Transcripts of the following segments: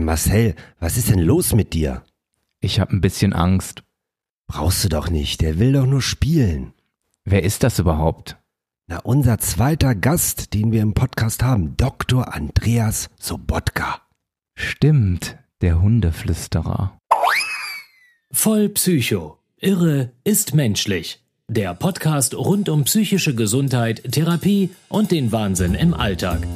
Äh, Marcel, was ist denn los mit dir? Ich habe ein bisschen Angst. Brauchst du doch nicht, der will doch nur spielen. Wer ist das überhaupt? Na, unser zweiter Gast, den wir im Podcast haben, Dr. Andreas Sobotka. Stimmt, der Hundeflüsterer. Voll Psycho. Irre ist menschlich. Der Podcast rund um psychische Gesundheit, Therapie und den Wahnsinn im Alltag.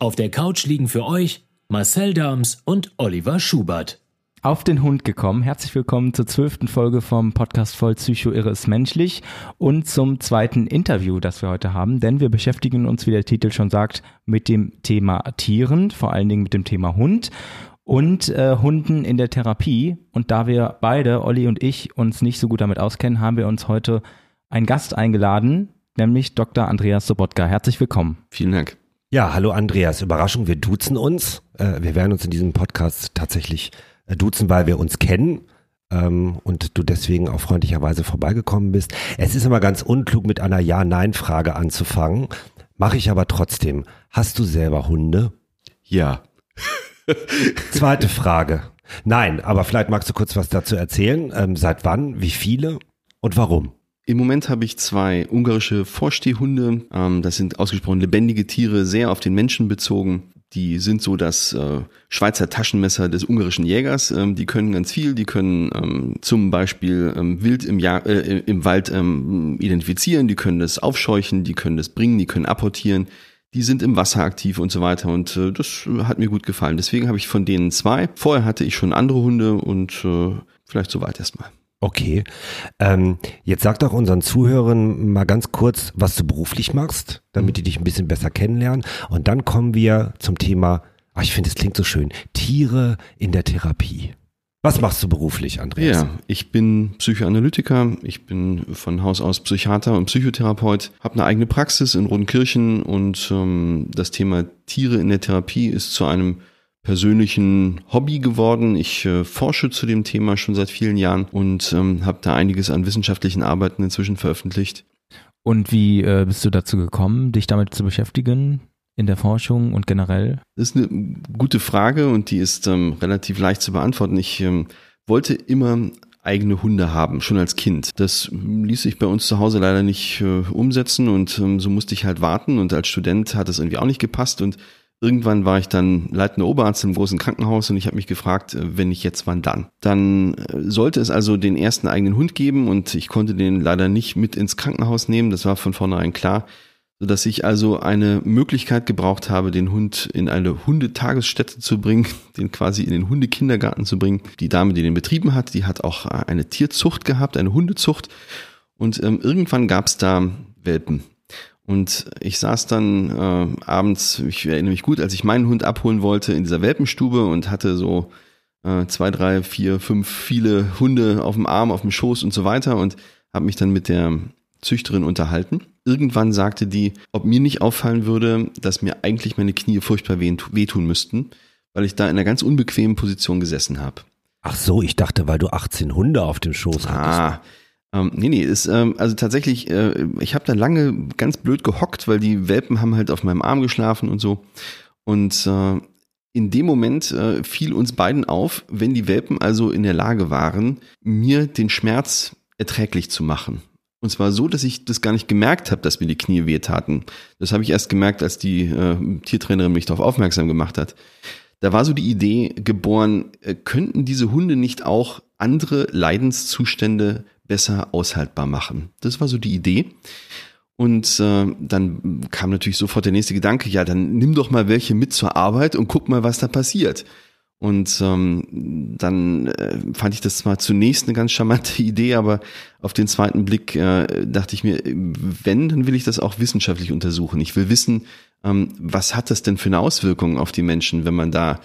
Auf der Couch liegen für euch Marcel Dams und Oliver Schubert. Auf den Hund gekommen. Herzlich willkommen zur zwölften Folge vom Podcast Voll Psycho Irre ist menschlich und zum zweiten Interview, das wir heute haben, denn wir beschäftigen uns, wie der Titel schon sagt, mit dem Thema Tieren, vor allen Dingen mit dem Thema Hund und äh, Hunden in der Therapie. Und da wir beide, Olli und ich, uns nicht so gut damit auskennen, haben wir uns heute einen Gast eingeladen, nämlich Dr. Andreas Sobotka. Herzlich willkommen. Vielen Dank. Ja, hallo Andreas. Überraschung, wir duzen uns. Äh, wir werden uns in diesem Podcast tatsächlich äh, duzen, weil wir uns kennen ähm, und du deswegen auch freundlicherweise vorbeigekommen bist. Es ist immer ganz unklug, mit einer Ja-Nein-Frage anzufangen. Mache ich aber trotzdem. Hast du selber Hunde? Ja. Zweite Frage. Nein, aber vielleicht magst du kurz was dazu erzählen. Ähm, seit wann, wie viele und warum? Im Moment habe ich zwei ungarische Vorstehhunde. Ähm, das sind ausgesprochen lebendige Tiere, sehr auf den Menschen bezogen. Die sind so das äh, Schweizer Taschenmesser des ungarischen Jägers. Ähm, die können ganz viel. Die können ähm, zum Beispiel ähm, Wild im, Jahr, äh, im Wald ähm, identifizieren. Die können das aufscheuchen. Die können das bringen. Die können apportieren. Die sind im Wasser aktiv und so weiter. Und äh, das hat mir gut gefallen. Deswegen habe ich von denen zwei. Vorher hatte ich schon andere Hunde und äh, vielleicht soweit erstmal. Okay. Ähm, jetzt sag doch unseren Zuhörern mal ganz kurz, was du beruflich machst, damit die dich ein bisschen besser kennenlernen. Und dann kommen wir zum Thema, ach, ich finde, es klingt so schön, Tiere in der Therapie. Was machst du beruflich, Andreas? Ja, ich bin Psychoanalytiker, ich bin von Haus aus Psychiater und Psychotherapeut, habe eine eigene Praxis in Rodenkirchen und ähm, das Thema Tiere in der Therapie ist zu einem persönlichen Hobby geworden. Ich äh, forsche zu dem Thema schon seit vielen Jahren und ähm, habe da einiges an wissenschaftlichen Arbeiten inzwischen veröffentlicht. Und wie äh, bist du dazu gekommen, dich damit zu beschäftigen? In der Forschung und generell? Das ist eine gute Frage und die ist ähm, relativ leicht zu beantworten. Ich ähm, wollte immer eigene Hunde haben, schon als Kind. Das ließ sich bei uns zu Hause leider nicht äh, umsetzen und ähm, so musste ich halt warten und als Student hat es irgendwie auch nicht gepasst und Irgendwann war ich dann leitender Oberarzt im großen Krankenhaus und ich habe mich gefragt, äh, wenn nicht jetzt, wann dann? Dann äh, sollte es also den ersten eigenen Hund geben und ich konnte den leider nicht mit ins Krankenhaus nehmen, das war von vornherein klar, sodass ich also eine Möglichkeit gebraucht habe, den Hund in eine Hundetagesstätte zu bringen, den quasi in den Hundekindergarten zu bringen. Die Dame, die den betrieben hat, die hat auch eine Tierzucht gehabt, eine Hundezucht und ähm, irgendwann gab es da Welpen. Und ich saß dann äh, abends, ich erinnere mich gut, als ich meinen Hund abholen wollte in dieser Welpenstube und hatte so äh, zwei, drei, vier, fünf viele Hunde auf dem Arm, auf dem Schoß und so weiter und habe mich dann mit der Züchterin unterhalten. Irgendwann sagte die, ob mir nicht auffallen würde, dass mir eigentlich meine Knie furchtbar wehtun müssten, weil ich da in einer ganz unbequemen Position gesessen habe. Ach so, ich dachte, weil du 18 Hunde auf dem Schoß hattest. Ah, ähm, nee, nee, ist, ähm, also tatsächlich, äh, ich habe da lange ganz blöd gehockt, weil die Welpen haben halt auf meinem Arm geschlafen und so. Und äh, in dem Moment äh, fiel uns beiden auf, wenn die Welpen also in der Lage waren, mir den Schmerz erträglich zu machen. Und zwar so, dass ich das gar nicht gemerkt habe, dass mir die Knie wehtaten. Das habe ich erst gemerkt, als die äh, Tiertrainerin mich darauf aufmerksam gemacht hat. Da war so die Idee geboren, äh, könnten diese Hunde nicht auch andere Leidenszustände besser aushaltbar machen. Das war so die Idee. Und äh, dann kam natürlich sofort der nächste Gedanke, ja, dann nimm doch mal welche mit zur Arbeit und guck mal, was da passiert. Und ähm, dann äh, fand ich das zwar zunächst eine ganz charmante Idee, aber auf den zweiten Blick äh, dachte ich mir, wenn, dann will ich das auch wissenschaftlich untersuchen. Ich will wissen, ähm, was hat das denn für eine Auswirkung auf die Menschen, wenn man da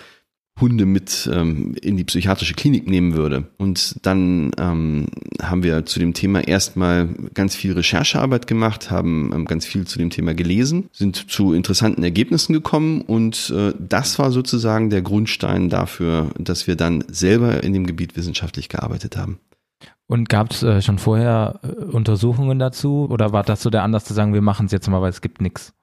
Hunde mit ähm, in die psychiatrische Klinik nehmen würde. Und dann ähm, haben wir zu dem Thema erstmal ganz viel Recherchearbeit gemacht, haben ähm, ganz viel zu dem Thema gelesen, sind zu interessanten Ergebnissen gekommen und äh, das war sozusagen der Grundstein dafür, dass wir dann selber in dem Gebiet wissenschaftlich gearbeitet haben. Und gab es äh, schon vorher äh, Untersuchungen dazu oder war das so der Anlass zu sagen, wir machen es jetzt mal, weil es gibt nichts?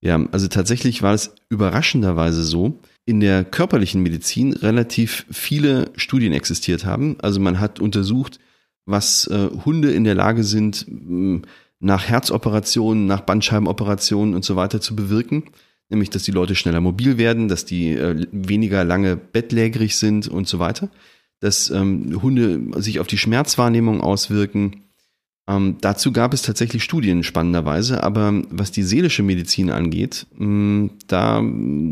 Ja, also tatsächlich war es überraschenderweise so, in der körperlichen Medizin relativ viele Studien existiert haben. Also man hat untersucht, was äh, Hunde in der Lage sind, nach Herzoperationen, nach Bandscheibenoperationen und so weiter zu bewirken. Nämlich, dass die Leute schneller mobil werden, dass die äh, weniger lange bettlägerig sind und so weiter. Dass ähm, Hunde sich auf die Schmerzwahrnehmung auswirken. Ähm, dazu gab es tatsächlich Studien spannenderweise, aber was die seelische Medizin angeht, mh, da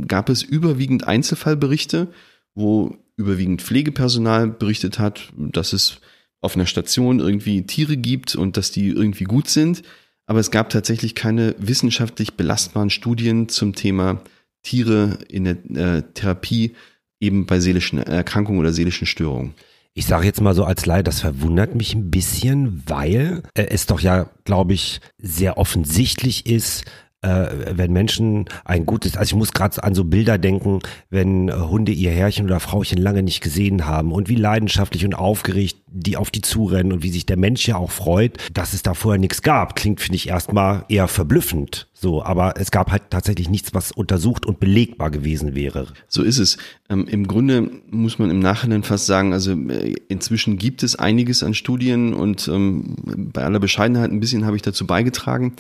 gab es überwiegend Einzelfallberichte, wo überwiegend Pflegepersonal berichtet hat, dass es auf einer Station irgendwie Tiere gibt und dass die irgendwie gut sind. Aber es gab tatsächlich keine wissenschaftlich belastbaren Studien zum Thema Tiere in der äh, Therapie eben bei seelischen Erkrankungen oder seelischen Störungen. Ich sage jetzt mal so als Laie, das verwundert mich ein bisschen, weil äh, es doch ja, glaube ich, sehr offensichtlich ist, äh, wenn Menschen ein gutes, also ich muss gerade an so Bilder denken, wenn äh, Hunde ihr Herrchen oder Frauchen lange nicht gesehen haben und wie leidenschaftlich und aufgeregt die auf die zurennen und wie sich der Mensch ja auch freut, dass es da vorher nichts gab. Klingt, finde ich, erstmal eher verblüffend. So, aber es gab halt tatsächlich nichts, was untersucht und belegbar gewesen wäre. So ist es. Ähm, Im Grunde muss man im Nachhinein fast sagen, also äh, inzwischen gibt es einiges an Studien und ähm, bei aller Bescheidenheit ein bisschen habe ich dazu beigetragen.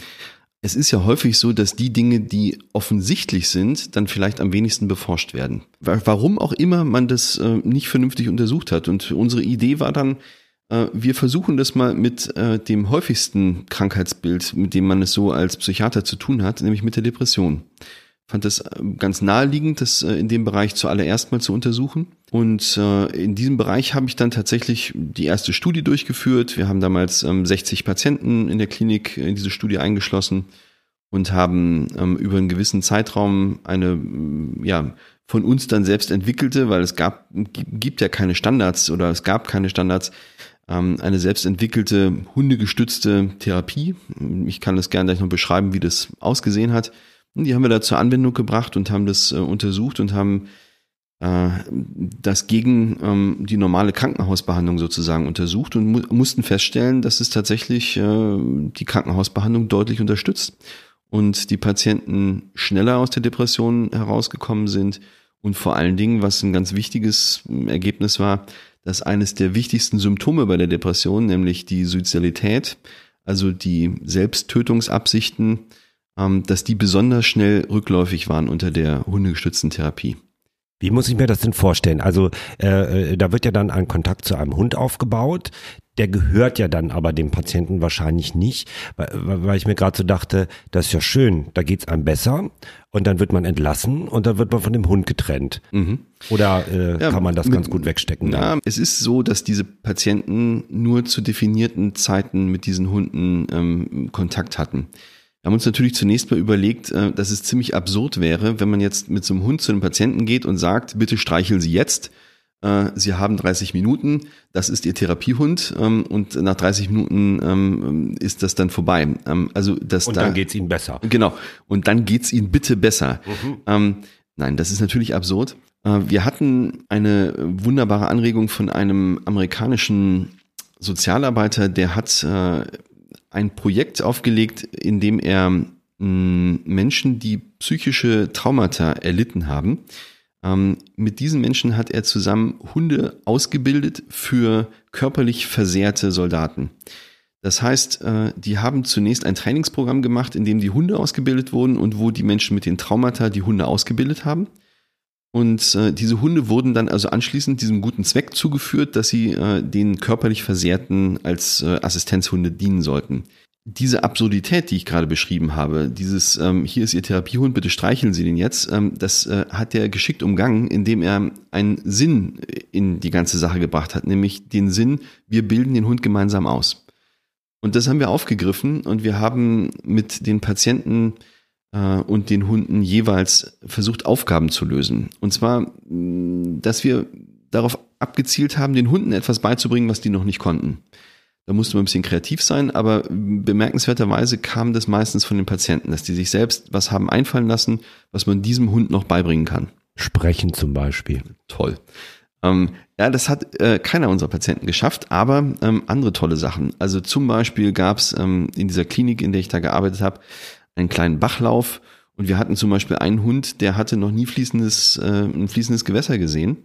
Es ist ja häufig so, dass die Dinge, die offensichtlich sind, dann vielleicht am wenigsten beforscht werden. Warum auch immer man das äh, nicht vernünftig untersucht hat. Und unsere Idee war dann, äh, wir versuchen das mal mit äh, dem häufigsten Krankheitsbild, mit dem man es so als Psychiater zu tun hat, nämlich mit der Depression fand es äh, ganz naheliegend, das äh, in dem Bereich zuallererst mal zu untersuchen. Und äh, in diesem Bereich habe ich dann tatsächlich die erste Studie durchgeführt. Wir haben damals 60 ähm, Patienten in der Klinik in diese Studie eingeschlossen und haben ähm, über einen gewissen Zeitraum eine, ja, von uns dann selbst entwickelte, weil es gab, gibt ja keine Standards oder es gab keine Standards, ähm, eine selbst entwickelte hundegestützte Therapie. Ich kann das gerne gleich noch beschreiben, wie das ausgesehen hat die haben wir da zur Anwendung gebracht und haben das äh, untersucht und haben äh, das gegen ähm, die normale Krankenhausbehandlung sozusagen untersucht und mu mussten feststellen, dass es tatsächlich äh, die Krankenhausbehandlung deutlich unterstützt und die Patienten schneller aus der Depression herausgekommen sind und vor allen Dingen, was ein ganz wichtiges Ergebnis war, dass eines der wichtigsten Symptome bei der Depression, nämlich die Suizidalität, also die Selbsttötungsabsichten, dass die besonders schnell rückläufig waren unter der hundegestützten Therapie. Wie muss ich mir das denn vorstellen? Also äh, äh, da wird ja dann ein Kontakt zu einem Hund aufgebaut. Der gehört ja dann aber dem Patienten wahrscheinlich nicht, weil, weil ich mir gerade so dachte, das ist ja schön, da geht's einem besser und dann wird man entlassen und dann wird man von dem Hund getrennt. Mhm. Oder äh, ja, kann man das mit, ganz gut wegstecken? Na, es ist so, dass diese Patienten nur zu definierten Zeiten mit diesen Hunden ähm, Kontakt hatten. Wir haben uns natürlich zunächst mal überlegt, äh, dass es ziemlich absurd wäre, wenn man jetzt mit so einem Hund zu einem Patienten geht und sagt, bitte streicheln Sie jetzt. Äh, Sie haben 30 Minuten, das ist Ihr Therapiehund ähm, und nach 30 Minuten ähm, ist das dann vorbei. Ähm, also das und da, dann geht's Ihnen besser. Genau. Und dann geht's Ihnen bitte besser. Mhm. nein, das ist natürlich absurd. Äh, wir hatten eine wunderbare Anregung von einem amerikanischen Sozialarbeiter, der hat ein Projekt aufgelegt, in dem er hm, Menschen, die psychische Traumata erlitten haben, ähm, mit diesen Menschen hat er zusammen Hunde ausgebildet für körperlich versehrte Soldaten. Das heißt, äh, die haben zunächst ein Trainingsprogramm gemacht, in dem die Hunde ausgebildet wurden und wo die Menschen mit den Traumata die Hunde ausgebildet haben. Und äh, diese Hunde wurden dann also anschließend diesem guten Zweck zugeführt, dass sie äh, den körperlich Versehrten als äh, Assistenzhunde dienen sollten. Diese Absurdität, die ich gerade beschrieben habe, dieses ähm, hier ist Ihr Therapiehund, bitte streicheln Sie den jetzt, ähm, das äh, hat er geschickt umgangen, indem er einen Sinn in die ganze Sache gebracht hat, nämlich den Sinn, wir bilden den Hund gemeinsam aus. Und das haben wir aufgegriffen und wir haben mit den Patienten und den Hunden jeweils versucht, Aufgaben zu lösen. Und zwar, dass wir darauf abgezielt haben, den Hunden etwas beizubringen, was die noch nicht konnten. Da musste man ein bisschen kreativ sein, aber bemerkenswerterweise kam das meistens von den Patienten, dass die sich selbst was haben einfallen lassen, was man diesem Hund noch beibringen kann. Sprechen zum Beispiel. Toll. Ähm, ja, das hat äh, keiner unserer Patienten geschafft, aber ähm, andere tolle Sachen. Also zum Beispiel gab es ähm, in dieser Klinik, in der ich da gearbeitet habe, einen kleinen Bachlauf und wir hatten zum Beispiel einen Hund, der hatte noch nie fließendes, äh, ein fließendes Gewässer gesehen.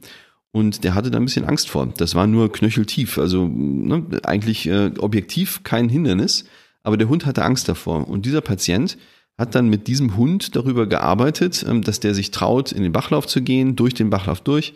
Und der hatte da ein bisschen Angst vor. Das war nur knöcheltief, also ne, eigentlich äh, objektiv kein Hindernis, aber der Hund hatte Angst davor. Und dieser Patient hat dann mit diesem Hund darüber gearbeitet, ähm, dass der sich traut, in den Bachlauf zu gehen, durch den Bachlauf durch,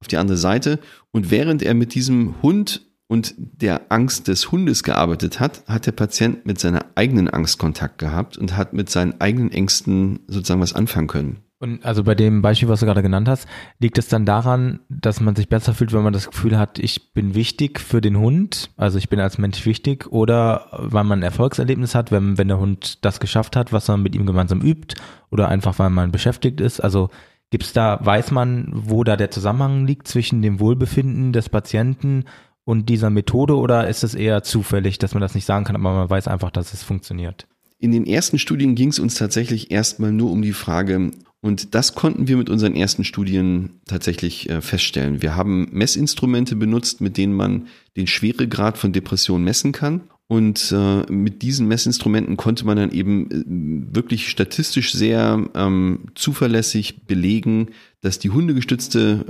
auf die andere Seite. Und während er mit diesem Hund und der Angst des Hundes gearbeitet hat, hat der Patient mit seiner eigenen Angst Kontakt gehabt und hat mit seinen eigenen Ängsten sozusagen was anfangen können. Und also bei dem Beispiel, was du gerade genannt hast, liegt es dann daran, dass man sich besser fühlt, wenn man das Gefühl hat, ich bin wichtig für den Hund, also ich bin als Mensch wichtig, oder weil man ein Erfolgserlebnis hat, wenn, wenn der Hund das geschafft hat, was man mit ihm gemeinsam übt, oder einfach weil man beschäftigt ist. Also gibt es da, weiß man, wo da der Zusammenhang liegt zwischen dem Wohlbefinden des Patienten und dieser Methode, oder ist es eher zufällig, dass man das nicht sagen kann, aber man weiß einfach, dass es funktioniert? In den ersten Studien ging es uns tatsächlich erstmal nur um die Frage, und das konnten wir mit unseren ersten Studien tatsächlich äh, feststellen. Wir haben Messinstrumente benutzt, mit denen man den Schweregrad von Depression messen kann. Und äh, mit diesen Messinstrumenten konnte man dann eben äh, wirklich statistisch sehr ähm, zuverlässig belegen, dass die hundegestützte,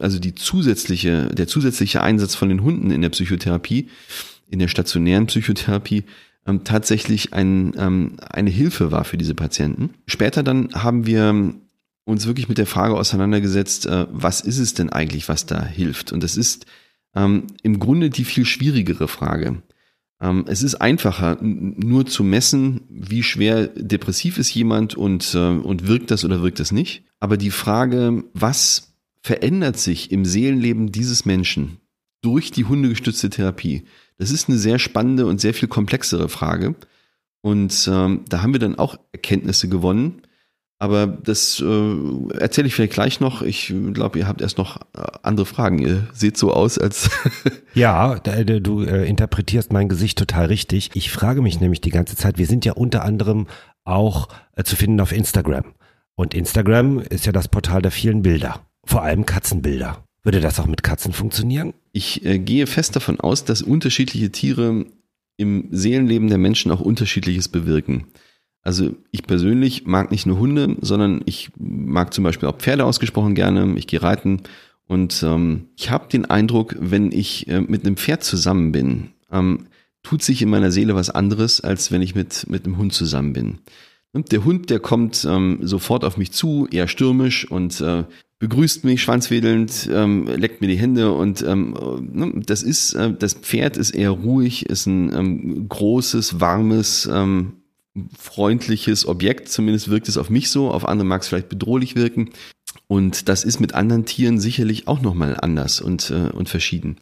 also die zusätzliche, der zusätzliche Einsatz von den Hunden in der Psychotherapie, in der stationären Psychotherapie, ähm, tatsächlich ein, ähm, eine Hilfe war für diese Patienten. Später dann haben wir uns wirklich mit der Frage auseinandergesetzt, äh, was ist es denn eigentlich, was da hilft? Und das ist ähm, im Grunde die viel schwierigere Frage. Ähm, es ist einfacher, nur zu messen, wie schwer depressiv ist jemand und, äh, und wirkt das oder wirkt das nicht. Aber die Frage, was verändert sich im Seelenleben dieses Menschen durch die hundegestützte Therapie? Das ist eine sehr spannende und sehr viel komplexere Frage. Und ähm, da haben wir dann auch Erkenntnisse gewonnen. Aber das äh, erzähle ich vielleicht gleich noch. Ich glaube, ihr habt erst noch äh, andere Fragen. Ihr seht so aus, als. ja, du äh, interpretierst mein Gesicht total richtig. Ich frage mich nämlich die ganze Zeit, wir sind ja unter anderem auch äh, zu finden auf Instagram. Und Instagram ist ja das Portal der vielen Bilder. Vor allem Katzenbilder. Würde das auch mit Katzen funktionieren? Ich äh, gehe fest davon aus, dass unterschiedliche Tiere im Seelenleben der Menschen auch unterschiedliches bewirken. Also ich persönlich mag nicht nur Hunde, sondern ich mag zum Beispiel auch Pferde ausgesprochen gerne. Ich gehe reiten und ähm, ich habe den Eindruck, wenn ich äh, mit einem Pferd zusammen bin, ähm, tut sich in meiner Seele was anderes, als wenn ich mit, mit einem Hund zusammen bin. Der Hund, der kommt ähm, sofort auf mich zu, eher stürmisch und äh, begrüßt mich schwanzwedelnd, ähm, leckt mir die Hände und ähm, ne, das ist, äh, das Pferd ist eher ruhig, ist ein ähm, großes, warmes, ähm, freundliches Objekt, zumindest wirkt es auf mich so, auf andere mag es vielleicht bedrohlich wirken. Und das ist mit anderen Tieren sicherlich auch nochmal anders und, äh, und verschieden.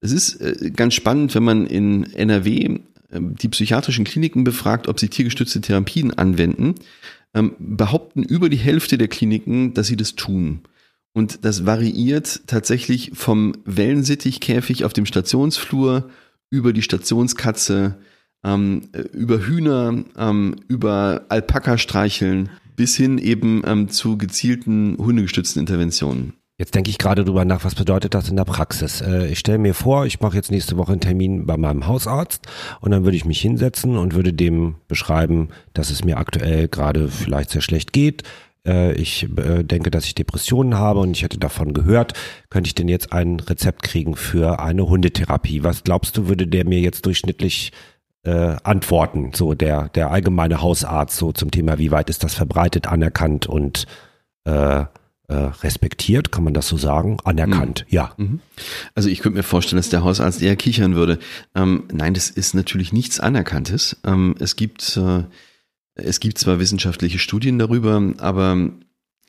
Es ist äh, ganz spannend, wenn man in NRW die psychiatrischen Kliniken befragt, ob sie tiergestützte Therapien anwenden, ähm, behaupten über die Hälfte der Kliniken, dass sie das tun. Und das variiert tatsächlich vom Wellensittichkäfig auf dem Stationsflur über die Stationskatze, ähm, über Hühner, ähm, über Alpaka streicheln bis hin eben ähm, zu gezielten hundegestützten Interventionen. Jetzt denke ich gerade drüber nach, was bedeutet das in der Praxis? Äh, ich stelle mir vor, ich mache jetzt nächste Woche einen Termin bei meinem Hausarzt und dann würde ich mich hinsetzen und würde dem beschreiben, dass es mir aktuell gerade vielleicht sehr schlecht geht, äh, ich äh, denke, dass ich Depressionen habe und ich hätte davon gehört, könnte ich denn jetzt ein Rezept kriegen für eine Hundetherapie? Was glaubst du, würde der mir jetzt durchschnittlich äh, antworten, so der, der allgemeine Hausarzt, so zum Thema, wie weit ist das verbreitet, anerkannt und äh, äh, respektiert, kann man das so sagen? Anerkannt, mhm. ja. Mhm. Also ich könnte mir vorstellen, dass der Hausarzt eher kichern würde. Ähm, nein, das ist natürlich nichts Anerkanntes. Ähm, es gibt äh, es gibt zwar wissenschaftliche Studien darüber, aber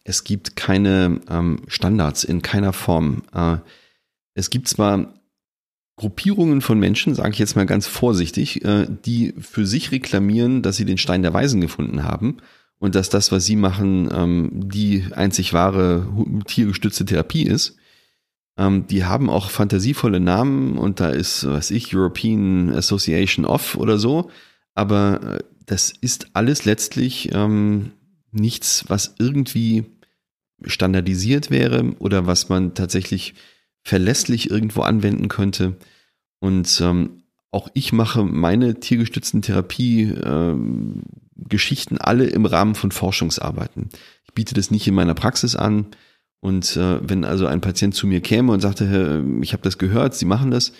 es gibt keine ähm, Standards in keiner Form. Äh, es gibt zwar Gruppierungen von Menschen, sage ich jetzt mal ganz vorsichtig, äh, die für sich reklamieren, dass sie den Stein der Weisen gefunden haben und dass das, was sie machen, ähm, die einzig wahre tiergestützte Therapie ist. Ähm, die haben auch fantasievolle Namen und da ist, was ich, European Association of oder so. Aber äh, das ist alles letztlich ähm, nichts, was irgendwie standardisiert wäre oder was man tatsächlich verlässlich irgendwo anwenden könnte. Und ähm, auch ich mache meine tiergestützten Therapie-Geschichten äh, alle im Rahmen von Forschungsarbeiten. Ich biete das nicht in meiner Praxis an. Und äh, wenn also ein Patient zu mir käme und sagte, ich habe das gehört, Sie machen das,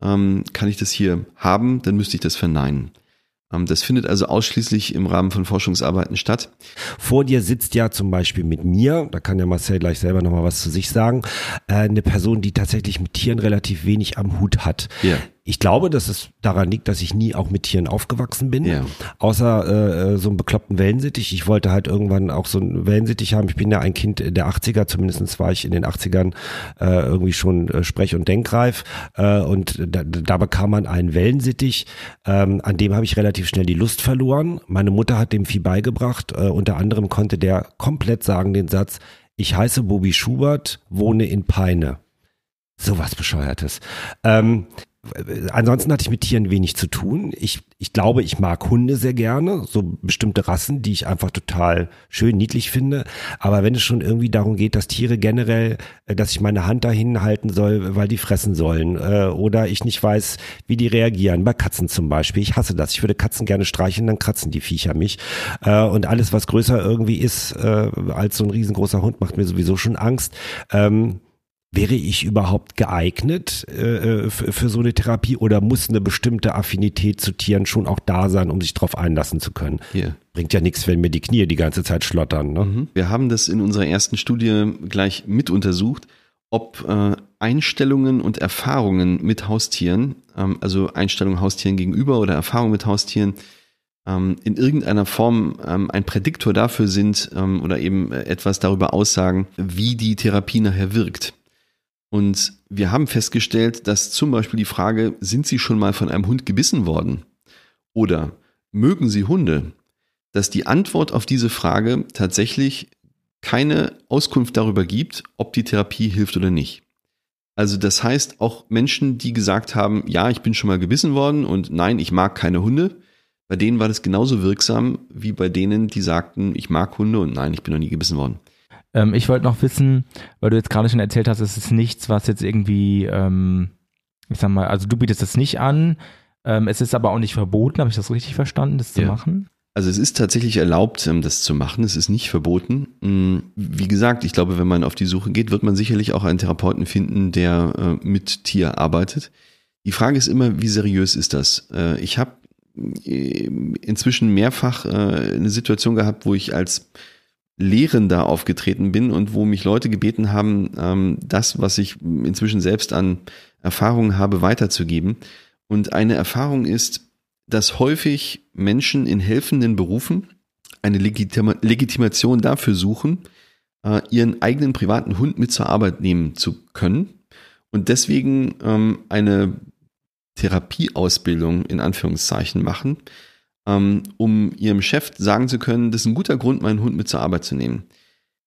ähm, kann ich das hier haben, dann müsste ich das verneinen. Ähm, das findet also ausschließlich im Rahmen von Forschungsarbeiten statt. Vor dir sitzt ja zum Beispiel mit mir, da kann ja Marcel gleich selber nochmal was zu sich sagen, äh, eine Person, die tatsächlich mit Tieren relativ wenig am Hut hat. Ja. Ich glaube, dass es daran liegt, dass ich nie auch mit Tieren aufgewachsen bin. Ja. Außer äh, so einem bekloppten Wellensittich. Ich wollte halt irgendwann auch so einen Wellensittich haben. Ich bin ja ein Kind der 80er, zumindest war ich in den 80ern äh, irgendwie schon äh, sprech- und denkreif. Äh, und da, da bekam man einen Wellensittich. Ähm, an dem habe ich relativ schnell die Lust verloren. Meine Mutter hat dem Vieh beigebracht. Äh, unter anderem konnte der komplett sagen den Satz, ich heiße Bobby Schubert, wohne in Peine. Sowas Bescheuertes. Ähm, ansonsten hatte ich mit Tieren wenig zu tun. Ich, ich glaube, ich mag Hunde sehr gerne, so bestimmte Rassen, die ich einfach total schön, niedlich finde. Aber wenn es schon irgendwie darum geht, dass Tiere generell, äh, dass ich meine Hand dahin halten soll, weil die fressen sollen, äh, oder ich nicht weiß, wie die reagieren, bei Katzen zum Beispiel. Ich hasse das. Ich würde Katzen gerne streichen, dann kratzen die Viecher mich. Äh, und alles, was größer irgendwie ist als so ein riesengroßer Hund, macht mir sowieso schon Angst. Ähm, Wäre ich überhaupt geeignet äh, für, für, so eine Therapie oder muss eine bestimmte Affinität zu Tieren schon auch da sein, um sich darauf einlassen zu können? Hier. Bringt ja nichts, wenn mir die Knie die ganze Zeit schlottern. Ne? Mhm. Wir haben das in unserer ersten Studie gleich mit untersucht, ob äh, Einstellungen und Erfahrungen mit Haustieren, ähm, also Einstellungen Haustieren gegenüber oder Erfahrungen mit Haustieren, ähm, in irgendeiner Form ähm, ein Prädiktor dafür sind ähm, oder eben etwas darüber aussagen, wie die Therapie nachher wirkt. Und wir haben festgestellt, dass zum Beispiel die Frage, sind Sie schon mal von einem Hund gebissen worden? Oder mögen Sie Hunde? Dass die Antwort auf diese Frage tatsächlich keine Auskunft darüber gibt, ob die Therapie hilft oder nicht. Also das heißt, auch Menschen, die gesagt haben, ja, ich bin schon mal gebissen worden und nein, ich mag keine Hunde, bei denen war das genauso wirksam wie bei denen, die sagten, ich mag Hunde und nein, ich bin noch nie gebissen worden. Ähm, ich wollte noch wissen, weil du jetzt gerade schon erzählt hast, es ist nichts, was jetzt irgendwie, ähm, ich sag mal, also du bietest das nicht an, ähm, es ist aber auch nicht verboten, habe ich das richtig verstanden, das zu ja. machen? Also es ist tatsächlich erlaubt, ähm, das zu machen. Es ist nicht verboten. Mm, wie gesagt, ich glaube, wenn man auf die Suche geht, wird man sicherlich auch einen Therapeuten finden, der äh, mit Tier arbeitet. Die Frage ist immer, wie seriös ist das? Äh, ich habe äh, inzwischen mehrfach eine Situation gehabt, wo ich als Lehrender aufgetreten bin und wo mich Leute gebeten haben, ähm, das, was ich inzwischen selbst an Erfahrungen habe, weiterzugeben. Und eine Erfahrung ist, dass häufig Menschen in helfenden Berufen eine Legitima Legitimation dafür suchen, äh, ihren eigenen privaten Hund mit zur Arbeit nehmen zu können und deswegen ähm, eine Therapieausbildung in Anführungszeichen machen, um ihrem Chef sagen zu können, das ist ein guter Grund, meinen Hund mit zur Arbeit zu nehmen.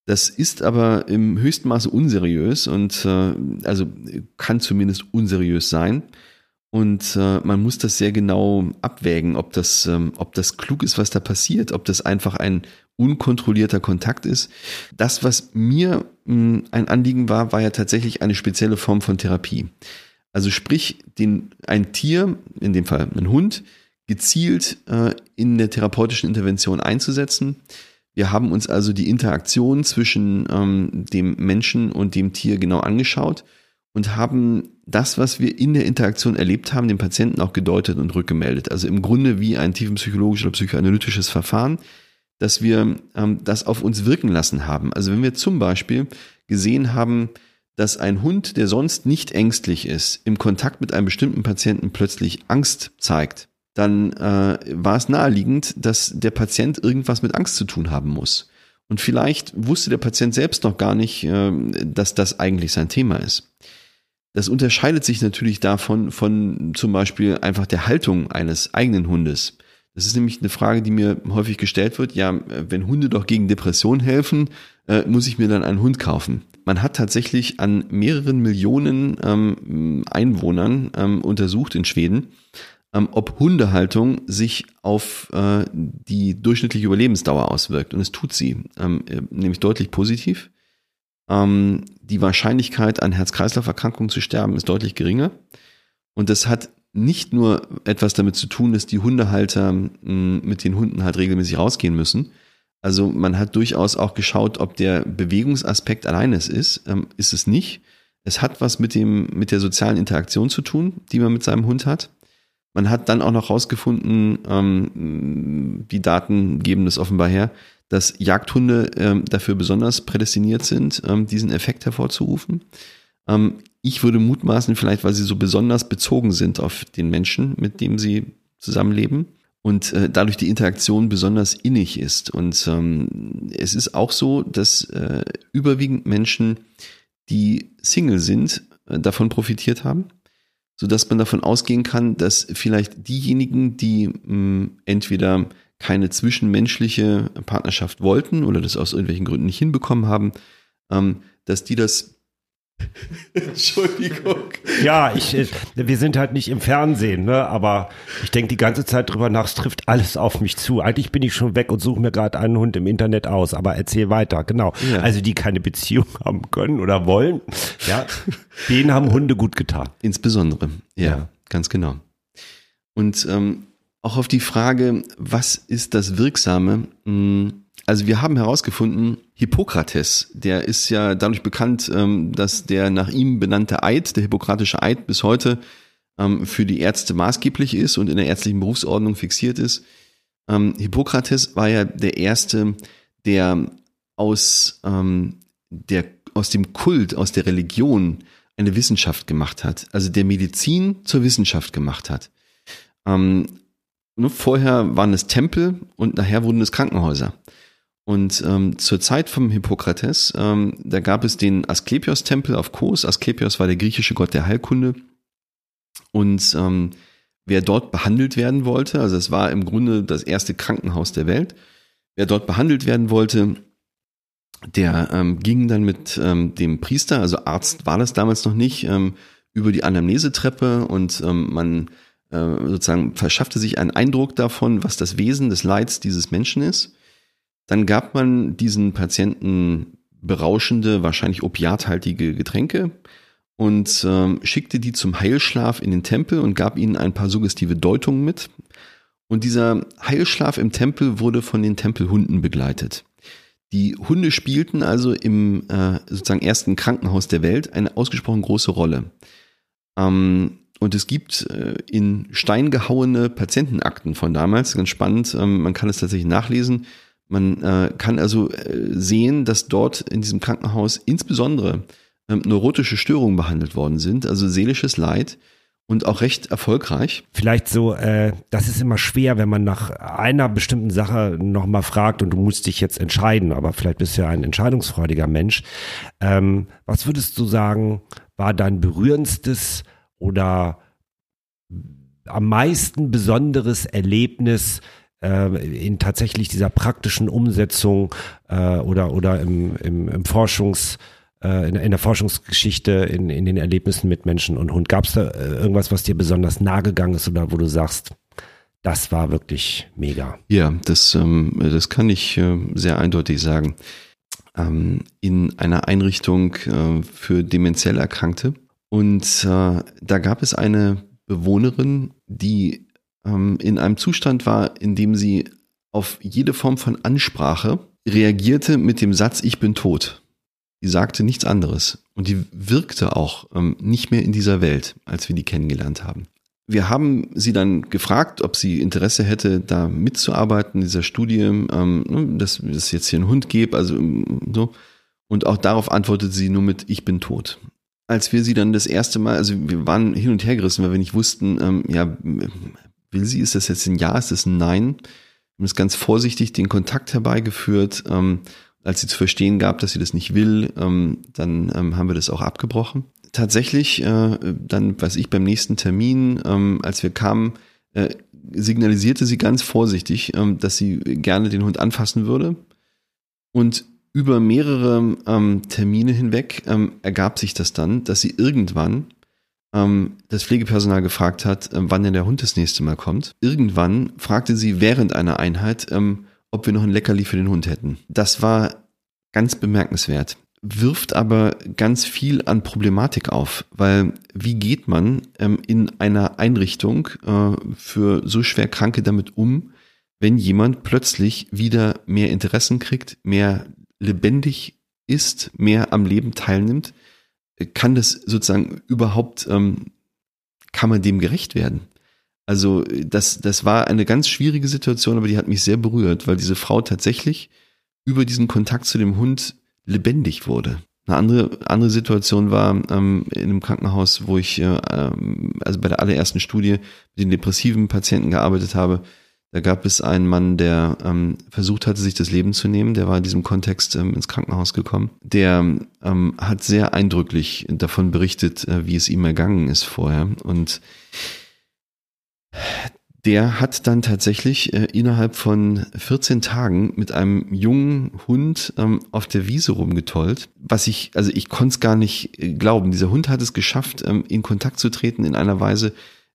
Das ist aber im höchsten Maße unseriös und äh, also kann zumindest unseriös sein. Und äh, man muss das sehr genau abwägen, ob das, ähm, ob das klug ist, was da passiert, ob das einfach ein unkontrollierter Kontakt ist. Das, was mir hm, ein Anliegen war, war ja tatsächlich eine spezielle Form von Therapie. Also sprich, den, ein Tier, in dem Fall ein Hund, gezielt äh, in der therapeutischen Intervention einzusetzen. Wir haben uns also die Interaktion zwischen ähm, dem Menschen und dem Tier genau angeschaut und haben das, was wir in der Interaktion erlebt haben, dem Patienten auch gedeutet und rückgemeldet. Also im Grunde wie ein tiefenpsychologisches oder psychoanalytisches Verfahren, dass wir ähm, das auf uns wirken lassen haben. Also wenn wir zum Beispiel gesehen haben, dass ein Hund, der sonst nicht ängstlich ist, im Kontakt mit einem bestimmten Patienten plötzlich Angst zeigt, dann äh, war es naheliegend, dass der Patient irgendwas mit Angst zu tun haben muss. Und vielleicht wusste der Patient selbst noch gar nicht, äh, dass das eigentlich sein Thema ist. Das unterscheidet sich natürlich davon von zum Beispiel einfach der Haltung eines eigenen Hundes. Das ist nämlich eine Frage, die mir häufig gestellt wird. Ja, wenn Hunde doch gegen Depression helfen, äh, muss ich mir dann einen Hund kaufen. Man hat tatsächlich an mehreren Millionen ähm, Einwohnern ähm, untersucht in Schweden ähm, ob Hundehaltung sich auf äh, die durchschnittliche Überlebensdauer auswirkt. Und es tut sie, ähm, äh, nämlich deutlich positiv. ähm, die Wahrscheinlichkeit, an Herz-Kreislauf-Erkrankungen zu sterben, ist deutlich geringer. Und das hat nicht nur etwas damit zu tun, dass die Hundehalter mh, mit den Hunden halt regelmäßig rausgehen müssen. Also man hat durchaus auch geschaut, ob der Bewegungsaspekt alleine es ist. Ähm, ist es nicht. Es hat was mit dem, mit der sozialen Interaktion zu tun, die man mit seinem Hund hat. Man hat dann auch noch rausgefunden, ähm, die Daten geben das offenbar her, dass Jagdhunde ähm, dafür besonders prädestiniert sind, ähm, diesen Effekt hervorzurufen. Ähm, ich würde mutmaßen, vielleicht weil sie so besonders bezogen sind auf den Menschen, mit dem sie zusammenleben und äh, dadurch die Interaktion besonders innig ist. Und ähm, es ist auch so, dass äh, überwiegend Menschen, die Single sind, äh, davon profitiert haben so dass man davon ausgehen kann, dass vielleicht diejenigen, die mh, hm, entweder keine zwischenmenschliche Partnerschaft wollten oder das aus irgendwelchen Gründen nicht hinbekommen haben, ähm, dass die das Entschuldigung. Ja, ich, wir sind halt nicht im Fernsehen, ne? aber ich denke die ganze Zeit drüber nach, es trifft alles auf mich zu. Eigentlich bin ich schon weg und suche mir gerade einen Hund im Internet aus, aber erzähl weiter, genau. Ja. Also die keine Beziehung haben können oder wollen, ja, denen haben Hunde gut getan. Insbesondere, ja, ja. ganz genau. Und ähm, auch auf die Frage, was ist das Wirksame? Hm, also wir haben herausgefunden, Hippokrates, der ist ja dadurch bekannt, ähm, dass der nach ihm benannte Eid, der hippokratische Eid, bis heute ähm, für die Ärzte maßgeblich ist und in der ärztlichen Berufsordnung fixiert ist. Ähm, Hippokrates war ja der erste, der aus, der aus dem Kult, aus der Religion eine Wissenschaft gemacht hat, also der Medizin zur Wissenschaft gemacht hat. vorher waren es Tempel und nachher wurden es Krankenhäuser. Und ähm, zur Zeit vom Hippokrates, ähm, da gab es den Asklepios-Tempel auf Kos. Asklepios war der griechische Gott der Heilkunde. Und ähm, wer dort behandelt werden wollte, also es war im Grunde das erste Krankenhaus der Welt, wer dort behandelt werden wollte, der ähm, ging dann mit ähm, dem Priester, also Arzt war das damals noch nicht, ähm, über die Anamnesetreppe und ähm, man äh, sozusagen verschaffte sich einen Eindruck davon, was das Wesen des Leids dieses Menschen ist. Dann gab man diesen Patienten berauschende, wahrscheinlich opiathaltige Getränke und ähm, schickte die zum Heilschlaf in den Tempel und gab ihnen ein paar suggestive Deutungen mit. Und dieser Heilschlaf im Tempel wurde von den Tempelhunden begleitet. Die Hunde spielten also im äh, sozusagen ersten Krankenhaus der Welt eine ausgesprochen große Rolle. Ähm, und es gibt äh, in Stein gehauene Patientenakten von damals, ganz spannend, ähm, man kann es tatsächlich nachlesen, man äh, kann also äh, sehen, dass dort in diesem Krankenhaus insbesondere ähm, neurotische Störungen behandelt worden sind, also seelisches Leid und auch recht erfolgreich. Vielleicht so, äh, das ist immer schwer, wenn man nach einer bestimmten Sache nochmal fragt und du musst dich jetzt entscheiden, aber vielleicht bist du ja ein entscheidungsfreudiger Mensch. Ähm, was würdest du sagen, war dein berührendstes oder am meisten besonderes Erlebnis in tatsächlich dieser praktischen Umsetzung äh, oder, oder im, im, im Forschungs- äh, in, in der Forschungsgeschichte, in, in den Erlebnissen mit Menschen und Hund. Gab es da äh, irgendwas, was dir besonders nahe gegangen ist oder wo du sagst, das war wirklich mega? Ja, das, ähm, das kann ich äh, sehr eindeutig sagen. Ähm, in einer Einrichtung äh, für demenziell Erkrankte. Und äh, da gab es eine Bewohnerin, die ähm, in einem Zustand war, in dem sie auf jede Form von Ansprache reagierte mit dem Satz, ich bin tot. Die sagte nichts anderes. Und die wirkte auch ähm, nicht mehr in dieser Welt, als wir die kennengelernt haben. Wir haben sie dann gefragt, ob sie Interesse hätte, da mitzuarbeiten in dieser Studie, ähm, ne, dass es jetzt hier einen Hund gibt, also ähm, so. Und auch darauf antwortete sie nur mit, ich bin tot. Als wir sie dann das erste Mal, also wir waren hin und her gerissen, weil wir nicht wussten, ähm, ja, will sie? Ist das jetzt ein Ja? Ist das ein Nein? Wir haben es ganz vorsichtig den Kontakt herbeigeführt. Ähm, als sie zu verstehen gab, dass sie das nicht will, ähm, dann ähm, haben wir das auch abgebrochen. Tatsächlich, äh, dann, weiß ich, beim nächsten Termin, ähm, als wir kamen, äh, signalisierte sie ganz vorsichtig, ähm, dass sie gerne den Hund anfassen würde. Und über mehrere ähm, Termine hinweg ähm, ergab sich das dann, dass sie irgendwann das Pflegepersonal gefragt hat, ähm, wann denn der Hund das nächste Mal kommt. Irgendwann fragte sie während einer Einheit, ähm, ob wir noch ein Leckerli für den Hund hätten. Das war ganz bemerkenswert. wirft aber ganz viel an Problematik auf, weil wie geht man ähm, in einer Einrichtung äh, für so schwer Kranke damit um, wenn jemand plötzlich wieder mehr Interessen kriegt, mehr lebendig ist, mehr am Leben teilnimmt, kann das sozusagen überhaupt, ähm, kann man dem gerecht werden? Also das, das war eine ganz schwierige Situation, aber die hat mich sehr berührt, weil diese Frau tatsächlich über diesen Kontakt zu dem Hund lebendig wurde. Eine andere, andere Situation war ähm, in einem Krankenhaus, wo ich äh, ähm, also bei der allerersten Studie mit den depressiven Patienten gearbeitet habe. Da gab es einen Mann, der ähm, versucht hatte, sich das Leben zu nehmen. Der war in diesem Kontext ähm, ins Krankenhaus gekommen. Der ähm, hat sehr eindrücklich davon berichtet, äh, wie es ihm ergangen ist vorher. Und der hat dann tatsächlich äh, innerhalb von 14 Tagen mit einem jungen Hund ähm, auf der Wiese rumgetollt. Was ich, also ich konnte es gar nicht äh, glauben. Dieser Hund hat es geschafft, ähm, in Kontakt zu treten in einer Weise,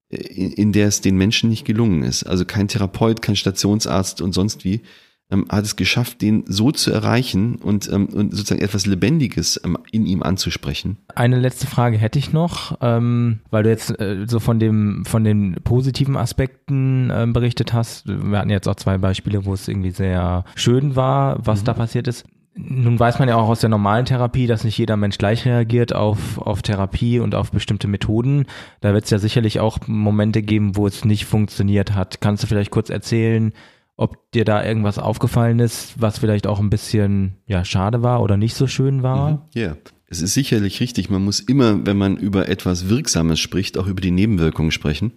in, in der es den Menschen nicht gelungen ist. Also kein Therapeut, kein Stationsarzt und sonst wie ähm, hat es geschafft, den so zu erreichen und, ähm, und sozusagen etwas Lebendiges ähm, in ihm anzusprechen. Eine letzte Frage hätte ich noch, ähm, weil du jetzt äh, so von dem von den positiven Aspekten ähm, berichtet hast. Wir hatten jetzt auch zwei Beispiele, wo es irgendwie sehr schön war, was mhm. da passiert ist. Nun weiß man ja auch aus der normalen Therapie, dass nicht jeder Mensch gleich reagiert auf, auf Therapie und auf bestimmte Methoden. Da wird es ja sicherlich auch Momente geben, wo es nicht funktioniert hat. Kannst du vielleicht kurz erzählen, ob dir da irgendwas aufgefallen ist, was vielleicht auch ein bisschen ja, schade war oder nicht so schön war. Mhm. Ja, mhm. yeah. es ist sicherlich richtig. Man muss immer, wenn man über etwas Wirksames spricht, auch über die Nebenwirkungen sprechen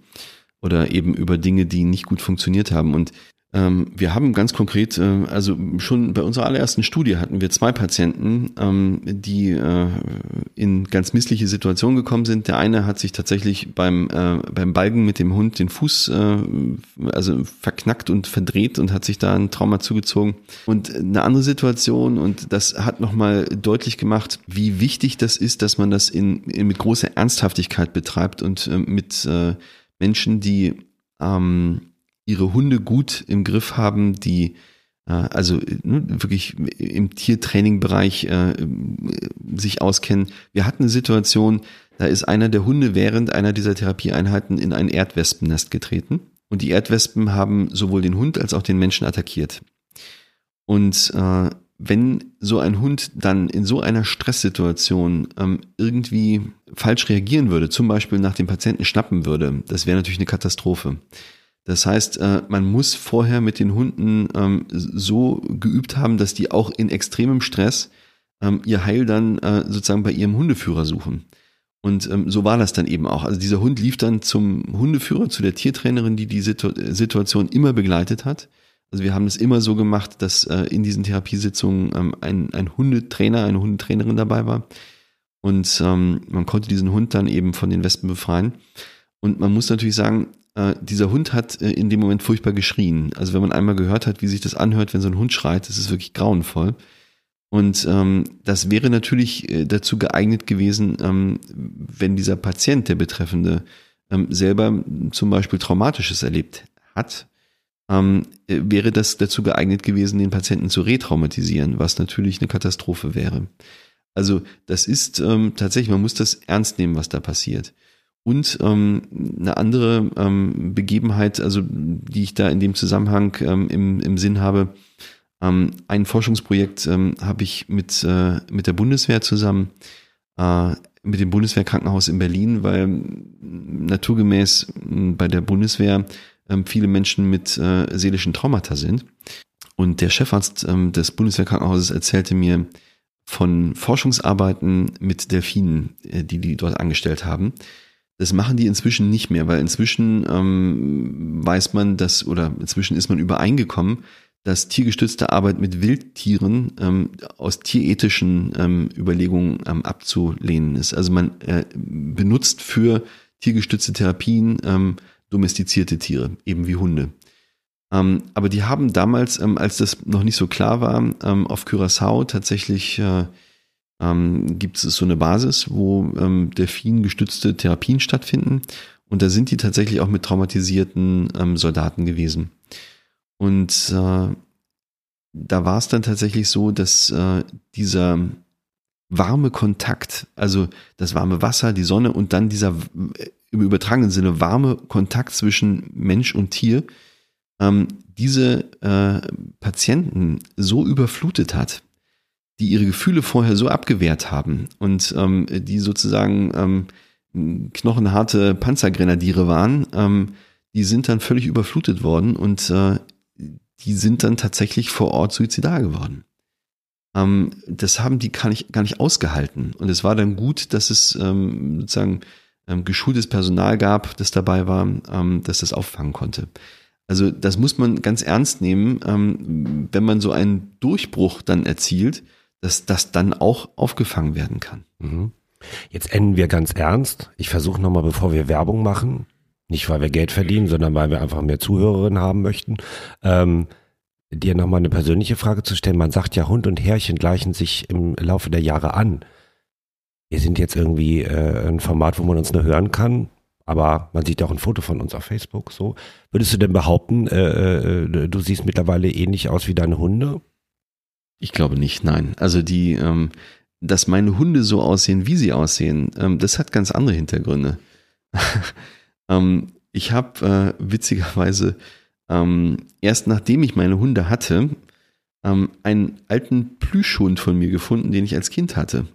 oder eben über Dinge, die nicht gut funktioniert haben. Und wir haben ganz konkret, äh, also schon bei unserer allerersten Studie hatten wir zwei Patienten, ähm, die äh, in ganz missliche Situationen gekommen sind. Der eine hat sich tatsächlich beim, äh, beim Balgen mit dem Hund den Fuß also verknackt und verdreht und hat sich da ein Trauma zugezogen. Und eine andere Situation, und das hat nochmal deutlich gemacht, wie wichtig das ist, dass man das in, in mit großer Ernsthaftigkeit betreibt und mit Menschen, die ähm, ihre Hunde gut im Griff haben, die äh, also ne, wirklich im Tiertraining-Bereich äh, sich auskennen. Wir hatten eine Situation, da ist einer der Hunde während einer dieser Therapieeinheiten in ein Erdwespennest getreten und die Erdwespen haben sowohl den Hund als auch den Menschen attackiert. Und äh, wenn so ein Hund dann in so einer Stresssituation ähm, irgendwie falsch reagieren würde, zum Beispiel nach dem Patienten schnappen würde, das wäre natürlich eine Katastrophe. Das heißt, äh, man muss vorher mit den Hunden ähm, so geübt haben, dass die auch in extremem Stress ähm, ihr Heil dann äh, sozusagen bei ihrem Hundeführer suchen. Und ähm, so war das dann eben auch. Also dieser Hund lief dann zum Hundeführer, zu der Tiertrainerin, die die Situation immer begleitet hat. Also wir haben es immer so gemacht, dass äh, in diesen Therapiesitzungen ein, ein Hundetrainer, eine Hundetrainerin dabei war. Und man konnte diesen Hund dann eben von den Wespen befreien. Und man muss natürlich sagen, äh, dieser Hund hat äh, in dem Moment furchtbar geschrien. Also wenn man einmal gehört hat, wie sich das anhört, wenn so ein Hund schreit, das ist wirklich grauenvoll. Und ähm, das wäre natürlich äh, dazu geeignet gewesen, ähm, wenn dieser Patient, der Betreffende, ähm, selber zum Beispiel Traumatisches erlebt hat, ähm, äh, wäre das dazu geeignet gewesen, den Patienten zu retraumatisieren, was natürlich eine Katastrophe wäre. Also das ist ähm, tatsächlich, man muss das ernst nehmen, was da passiert. Und ähm, eine andere ähm, Begebenheit, also die ich da in dem Zusammenhang ähm, im, im Sinn habe, ähm, ein Forschungsprojekt ähm, habe ich mit, äh, mit der Bundeswehr zusammen, äh, mit dem Bundeswehrkrankenhaus in Berlin, weil naturgemäß bei der Bundeswehr ähm, viele Menschen mit äh, seelischen Traumata sind. Und der Chefarzt ähm, des Bundeswehrkrankenhauses erzählte mir von Forschungsarbeiten mit Delfinen, äh, die die dort angestellt haben das machen die inzwischen nicht mehr, weil inzwischen ähm, weiß man, dass oder inzwischen ist man übereingekommen, dass tiergestützte Arbeit mit Wildtieren ähm, aus tierethischen ähm, Überlegungen ähm, abzulehnen ist. Also man äh, benutzt für tiergestützte Therapien ähm, domestizierte Tiere, eben wie Hunde. Ähm, aber die haben damals, ähm, als das noch nicht so klar war, ähm, auf Curaçao tatsächlich äh, ähm, gibt es so eine Basis, wo ähm, delfingestützte Therapien stattfinden. Und da sind die tatsächlich auch mit traumatisierten ähm, Soldaten gewesen. Und äh, da war es dann tatsächlich so, dass äh, dieser warme Kontakt, also das warme Wasser, die Sonne und dann dieser äh, im übertragenen Sinne warme Kontakt zwischen Mensch und Tier, ähm, diese äh, Patienten so überflutet hat, die ihre Gefühle vorher so abgewehrt haben und ähm, die sozusagen ähm, knochenharte Panzergrenadiere waren, ähm, die sind dann völlig überflutet worden und äh, die sind dann tatsächlich vor Ort suizidal geworden. Ähm, das haben die gar nicht, gar nicht ausgehalten. Und es war dann gut, dass es ähm, sozusagen ähm, geschultes Personal gab, das dabei war, ähm, dass das auffangen konnte. Also das muss man ganz ernst nehmen, ähm, wenn man so einen Durchbruch dann erzielt, dass das dann auch aufgefangen werden kann. Mhm. Jetzt enden wir ganz ernst. Ich versuche nochmal, bevor wir Werbung machen, nicht weil wir Geld verdienen, sondern weil wir einfach mehr Zuhörerinnen haben möchten, ähm, dir nochmal eine persönliche Frage zu stellen. Man sagt ja, Hund und Herrchen gleichen sich im Laufe der Jahre an. Wir sind jetzt irgendwie äh, ein Format, wo man uns nur hören kann, aber man sieht auch ein Foto von uns auf Facebook. So würdest du denn behaupten, äh, äh, du siehst mittlerweile ähnlich aus wie deine Hunde? Ich glaube nicht, nein. Also die, ähm, dass meine Hunde so aussehen, wie sie aussehen, ähm, das hat ganz andere Hintergründe. ähm, ich habe äh, witzigerweise ähm, erst nachdem ich meine Hunde hatte, ähm, einen alten Plüschhund von mir gefunden, den ich als Kind hatte.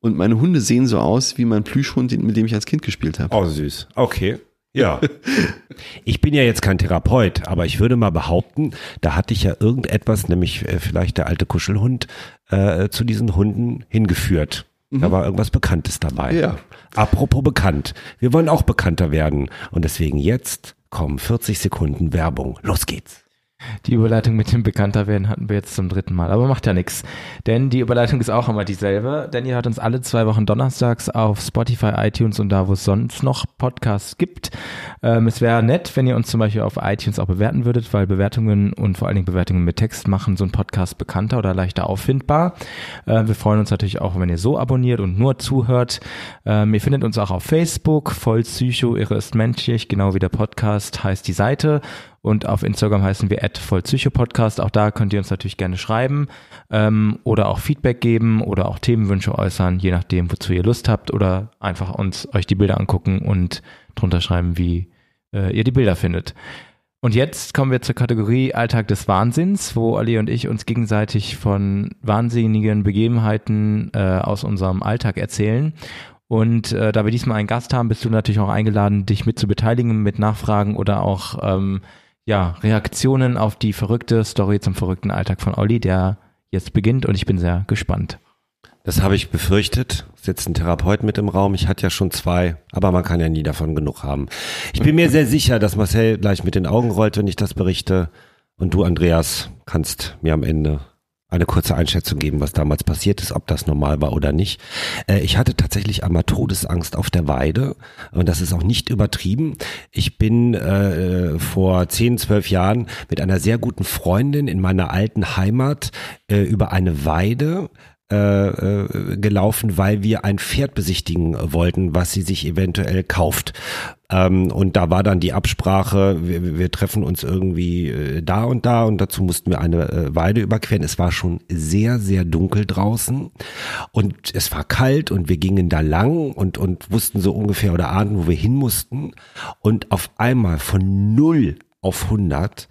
Und meine Hunde sehen so aus wie mein Plüschhund, mit dem ich als Kind gespielt habe. Oh, süß. Okay. Ja. Ich bin ja jetzt kein Therapeut, aber ich würde mal behaupten, da hatte ich ja irgendetwas, nämlich äh, vielleicht der alte Kuschelhund, äh, zu diesen Hunden hingeführt. Mhm. Da war irgendwas Bekanntes dabei. Ja. Apropos bekannt. Wir wollen auch bekannter werden. Und deswegen jetzt kommen 40 Sekunden Werbung. Los geht's. Die Überleitung mit dem Bekannterwerden hatten wir jetzt zum dritten Mal, aber macht ja nichts. Denn die Überleitung ist auch immer dieselbe, denn ihr hört uns alle zwei Wochen donnerstags auf Spotify, iTunes und da, wo es sonst noch Podcasts gibt. Ähm, es wäre nett, wenn ihr uns zum Beispiel auf iTunes auch bewerten würdet, weil Bewertungen und vor allen Dingen Bewertungen mit Text machen so einen Podcast bekannter oder leichter auffindbar. Äh, wir freuen uns natürlich auch, wenn ihr so abonniert und nur zuhört. Ähm, ihr findet uns auch auf Facebook, voll Psycho, Irre ist menschlich, genau wie der Podcast heißt die Seite. Und auf Instagram heißen wir vollpsychopodcast. Auch da könnt ihr uns natürlich gerne schreiben ähm, oder auch Feedback geben oder auch Themenwünsche äußern, je nachdem, wozu ihr Lust habt. Oder einfach uns euch die Bilder angucken und drunter schreiben, wie äh, ihr die Bilder findet. Und jetzt kommen wir zur Kategorie Alltag des Wahnsinns, wo Ali und ich uns gegenseitig von wahnsinnigen Begebenheiten äh, aus unserem Alltag erzählen. Und äh, da wir diesmal einen Gast haben, bist du natürlich auch eingeladen, dich mit zu beteiligen, mit Nachfragen oder auch ähm, ja, Reaktionen auf die verrückte Story zum verrückten Alltag von Olli, der jetzt beginnt und ich bin sehr gespannt. Das habe ich befürchtet. Sitzt ein Therapeut mit im Raum. Ich hatte ja schon zwei, aber man kann ja nie davon genug haben. Ich bin mir sehr sicher, dass Marcel gleich mit den Augen rollt, wenn ich das berichte. Und du, Andreas, kannst mir am Ende eine kurze Einschätzung geben, was damals passiert ist, ob das normal war oder nicht. Äh, ich hatte tatsächlich einmal Todesangst auf der Weide und das ist auch nicht übertrieben. Ich bin äh, vor zehn, zwölf Jahren mit einer sehr guten Freundin in meiner alten Heimat äh, über eine Weide äh, äh, gelaufen, weil wir ein Pferd besichtigen wollten, was sie sich eventuell kauft. Ähm, und da war dann die Absprache, wir, wir treffen uns irgendwie äh, da und da und dazu mussten wir eine Weide überqueren. Es war schon sehr, sehr dunkel draußen und es war kalt und wir gingen da lang und, und wussten so ungefähr oder ahnten, wo wir hin mussten. Und auf einmal von null auf 100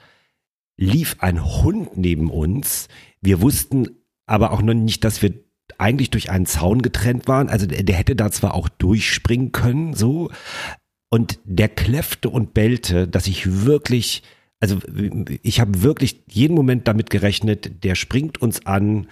lief ein Hund neben uns. Wir wussten aber auch noch nicht, dass wir eigentlich durch einen Zaun getrennt waren. Also der, der hätte da zwar auch durchspringen können, so. Und der kläffte und bellte, dass ich wirklich, also ich habe wirklich jeden Moment damit gerechnet, der springt uns an,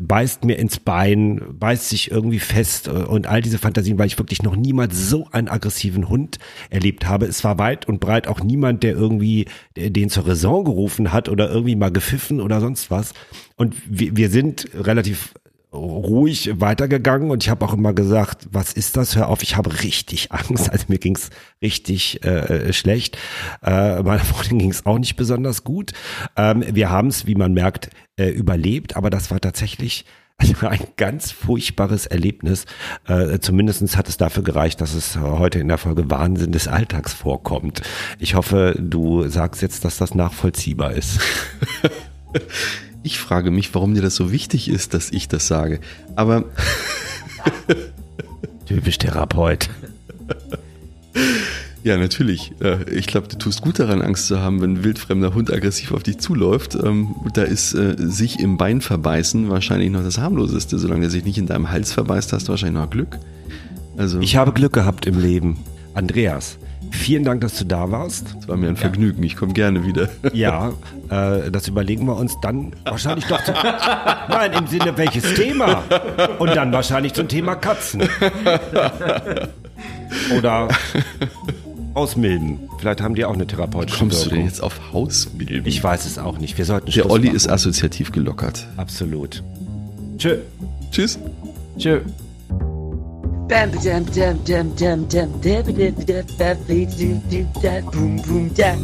beißt mir ins Bein, beißt sich irgendwie fest und all diese Fantasien, weil ich wirklich noch niemals so einen aggressiven Hund erlebt habe. Es war weit und breit auch niemand, der irgendwie den zur Raison gerufen hat oder irgendwie mal gepfiffen oder sonst was. Und wir, wir sind relativ ruhig weitergegangen und ich habe auch immer gesagt, was ist das? Hör auf, ich habe richtig Angst. Also mir ging's richtig äh, schlecht. Äh, meiner Freundin ging's auch nicht besonders gut. Ähm, wir haben es, wie man merkt, äh, überlebt, aber das war tatsächlich also ein ganz furchtbares Erlebnis. Äh, Zumindest hat es dafür gereicht, dass es heute in der Folge Wahnsinn des Alltags vorkommt. Ich hoffe, du sagst jetzt, dass das nachvollziehbar ist. Ich frage mich, warum dir das so wichtig ist, dass ich das sage. Aber Typisch Therapeut. Ja, natürlich. Äh, Ich glaube, du tust gut daran, Angst zu haben, wenn ein wildfremder Hund aggressiv auf dich zuläuft. Ähm, Da ist äh, sich im Bein verbeißen wahrscheinlich noch das harmloseste. Solange er sich nicht in deinem Hals verbeißt, hast du wahrscheinlich noch Glück. Also, Ich habe Glück gehabt im Leben. Andreas, vielen Dank, dass du da warst. es war mir ein Vergnügen. Ich komme gerne wieder. Ja, äh, das überlegen wir uns dann wahrscheinlich doch. Zu, nein, im Sinne welches Thema? Und dann wahrscheinlich zum Thema Katzen. Oder Ausmilben. Vielleicht haben die auch eine therapeutische Kommst du denn Wirkung. jetzt auf Hausmilben? Ich weiß es auch nicht. Wir sollten Der Schluss Olli machen. ist assoziativ gelockert. Absolut. Tschö. Tschüss. Tschö. Bam dam dam dam dam dam dam dam dam dam dam dam boom boom dam